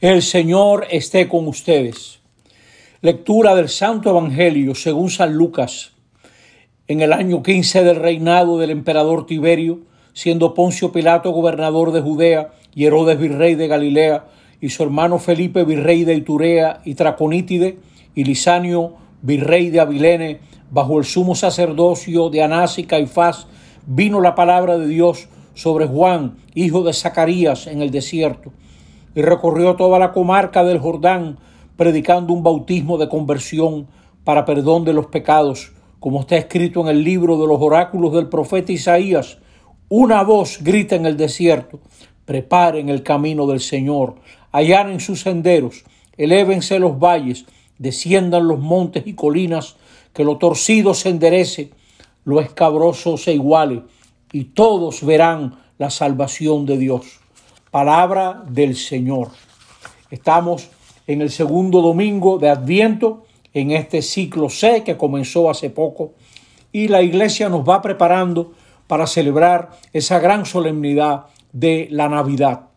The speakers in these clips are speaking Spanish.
El Señor esté con ustedes. Lectura del Santo Evangelio según San Lucas. En el año 15 del reinado del emperador Tiberio, siendo Poncio Pilato gobernador de Judea y Herodes virrey de Galilea, y su hermano Felipe virrey de Iturea y Traconítide, y Lisanio virrey de Abilene, bajo el sumo sacerdocio de Anás y Caifás, vino la palabra de Dios sobre Juan, hijo de Zacarías, en el desierto y recorrió toda la comarca del Jordán, predicando un bautismo de conversión para perdón de los pecados, como está escrito en el libro de los oráculos del profeta Isaías. Una voz grita en el desierto, preparen el camino del Señor, allanen sus senderos, elévense los valles, desciendan los montes y colinas, que lo torcido se enderece, lo escabroso se iguale, y todos verán la salvación de Dios. Palabra del Señor. Estamos en el segundo domingo de Adviento, en este ciclo C que comenzó hace poco, y la iglesia nos va preparando para celebrar esa gran solemnidad de la Navidad.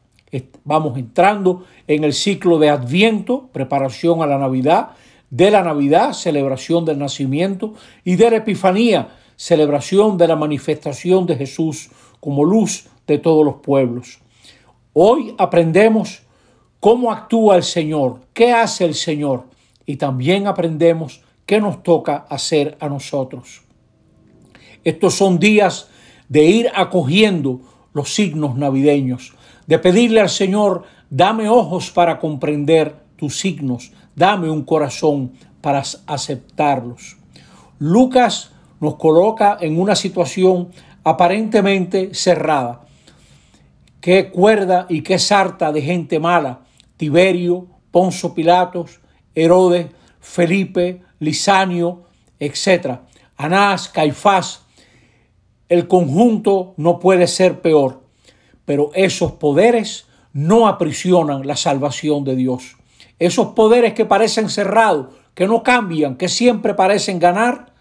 Vamos entrando en el ciclo de Adviento, preparación a la Navidad, de la Navidad, celebración del nacimiento, y de la Epifanía, celebración de la manifestación de Jesús como luz de todos los pueblos. Hoy aprendemos cómo actúa el Señor, qué hace el Señor y también aprendemos qué nos toca hacer a nosotros. Estos son días de ir acogiendo los signos navideños, de pedirle al Señor, dame ojos para comprender tus signos, dame un corazón para aceptarlos. Lucas nos coloca en una situación aparentemente cerrada, qué cuerda y qué sarta de gente mala, Tiberio, Ponzo Pilatos, Herodes, Felipe, Lisanio, etc. Anás, Caifás. El conjunto no puede ser peor, pero esos poderes no aprisionan la salvación de Dios. Esos poderes que parecen cerrados, que no cambian, que siempre parecen ganar,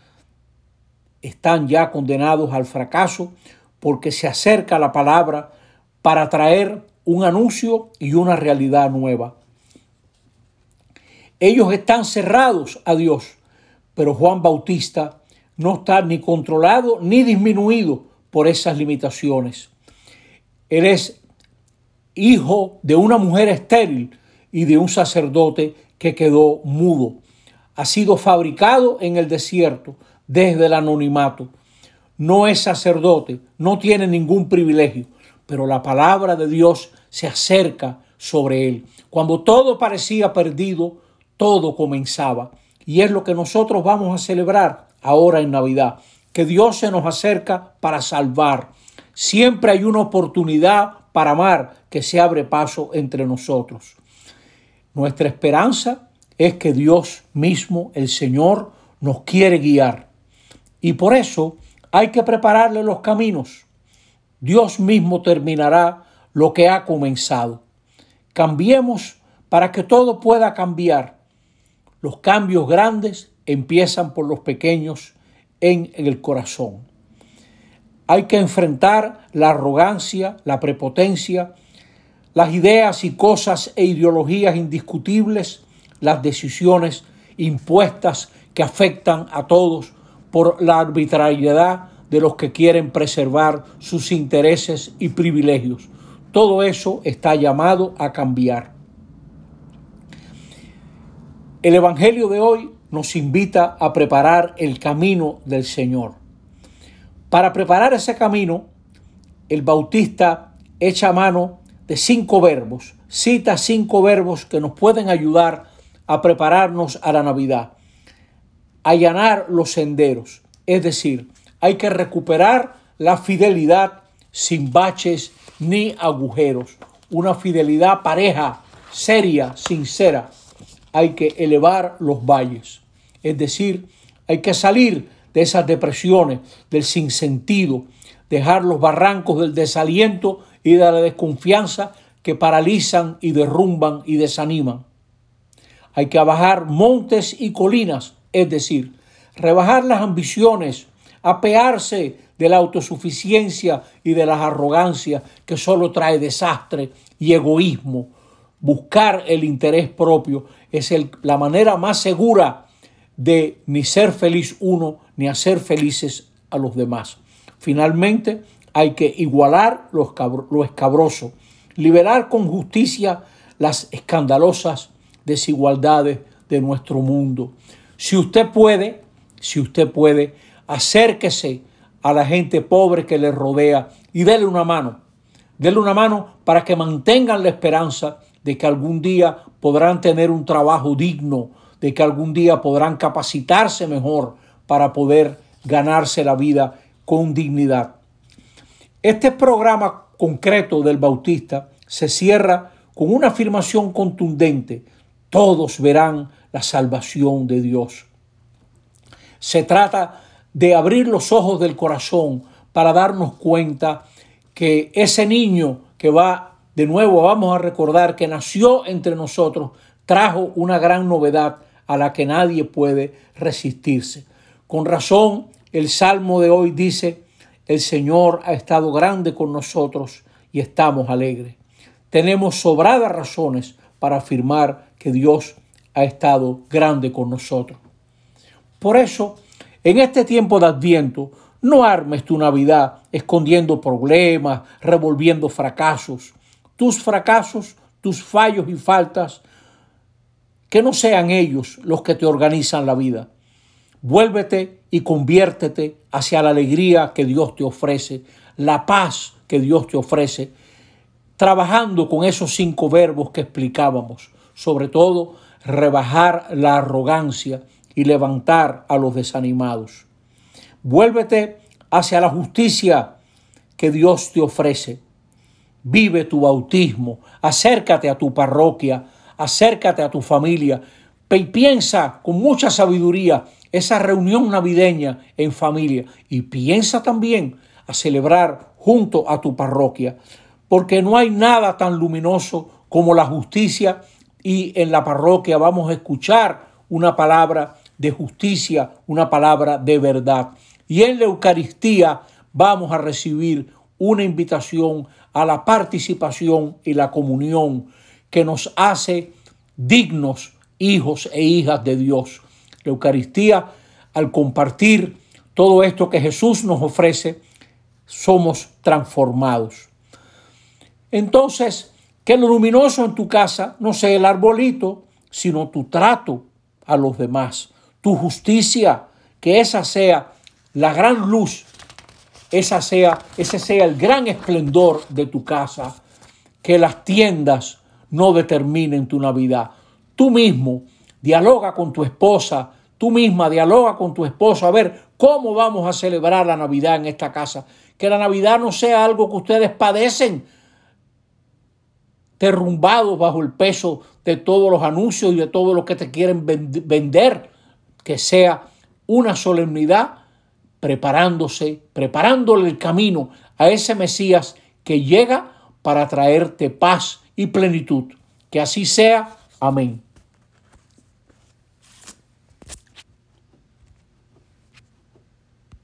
están ya condenados al fracaso porque se acerca la palabra para traer un anuncio y una realidad nueva. Ellos están cerrados a Dios, pero Juan Bautista no está ni controlado ni disminuido por esas limitaciones. Él es hijo de una mujer estéril y de un sacerdote que quedó mudo. Ha sido fabricado en el desierto desde el anonimato. No es sacerdote, no tiene ningún privilegio, pero la palabra de Dios se acerca sobre él. Cuando todo parecía perdido, todo comenzaba. Y es lo que nosotros vamos a celebrar ahora en Navidad, que Dios se nos acerca para salvar. Siempre hay una oportunidad para amar que se abre paso entre nosotros. Nuestra esperanza es que Dios mismo, el Señor, nos quiere guiar. Y por eso hay que prepararle los caminos. Dios mismo terminará lo que ha comenzado. Cambiemos para que todo pueda cambiar. Los cambios grandes empiezan por los pequeños en el corazón. Hay que enfrentar la arrogancia, la prepotencia, las ideas y cosas e ideologías indiscutibles, las decisiones impuestas que afectan a todos por la arbitrariedad de los que quieren preservar sus intereses y privilegios. Todo eso está llamado a cambiar. El Evangelio de hoy nos invita a preparar el camino del Señor. Para preparar ese camino, el Bautista echa mano de cinco verbos, cita cinco verbos que nos pueden ayudar a prepararnos a la Navidad. Allanar los senderos, es decir, hay que recuperar la fidelidad sin baches ni agujeros. Una fidelidad pareja, seria, sincera. Hay que elevar los valles. Es decir, hay que salir de esas depresiones, del sinsentido, dejar los barrancos del desaliento y de la desconfianza que paralizan y derrumban y desaniman. Hay que bajar montes y colinas, es decir, rebajar las ambiciones, apearse de la autosuficiencia y de las arrogancias que solo trae desastre y egoísmo. buscar el interés propio es la manera más segura de ni ser feliz uno ni hacer felices a los demás. Finalmente, hay que igualar lo, lo escabroso, liberar con justicia las escandalosas desigualdades de nuestro mundo. Si usted puede, si usted puede, acérquese a la gente pobre que le rodea y déle una mano. Dele una mano para que mantengan la esperanza de que algún día podrán tener un trabajo digno, de que algún día podrán capacitarse mejor para poder ganarse la vida con dignidad. Este programa concreto del Bautista se cierra con una afirmación contundente. Todos verán la salvación de Dios. Se trata de abrir los ojos del corazón para darnos cuenta que ese niño que va, de nuevo vamos a recordar que nació entre nosotros, trajo una gran novedad a la que nadie puede resistirse. Con razón, el Salmo de hoy dice, el Señor ha estado grande con nosotros y estamos alegres. Tenemos sobradas razones para afirmar que Dios ha estado grande con nosotros. Por eso, en este tiempo de Adviento, no armes tu Navidad escondiendo problemas, revolviendo fracasos. Tus fracasos, tus fallos y faltas, que no sean ellos los que te organizan la vida. Vuélvete y conviértete hacia la alegría que Dios te ofrece, la paz que Dios te ofrece, trabajando con esos cinco verbos que explicábamos, sobre todo rebajar la arrogancia, y levantar a los desanimados. Vuélvete hacia la justicia que Dios te ofrece. Vive tu bautismo, acércate a tu parroquia, acércate a tu familia y piensa con mucha sabiduría esa reunión navideña en familia y piensa también a celebrar junto a tu parroquia, porque no hay nada tan luminoso como la justicia y en la parroquia vamos a escuchar una palabra de justicia, una palabra de verdad. Y en la Eucaristía vamos a recibir una invitación a la participación y la comunión que nos hace dignos hijos e hijas de Dios. La Eucaristía, al compartir todo esto que Jesús nos ofrece, somos transformados. Entonces, que lo luminoso en tu casa no sea el arbolito, sino tu trato a los demás tu justicia, que esa sea la gran luz, esa sea, ese sea el gran esplendor de tu casa, que las tiendas no determinen tu Navidad. Tú mismo dialoga con tu esposa, tú misma dialoga con tu esposo, a ver cómo vamos a celebrar la Navidad en esta casa. Que la Navidad no sea algo que ustedes padecen, derrumbados bajo el peso de todos los anuncios y de todo lo que te quieren vender que sea una solemnidad preparándose, preparándole el camino a ese Mesías que llega para traerte paz y plenitud. Que así sea. Amén.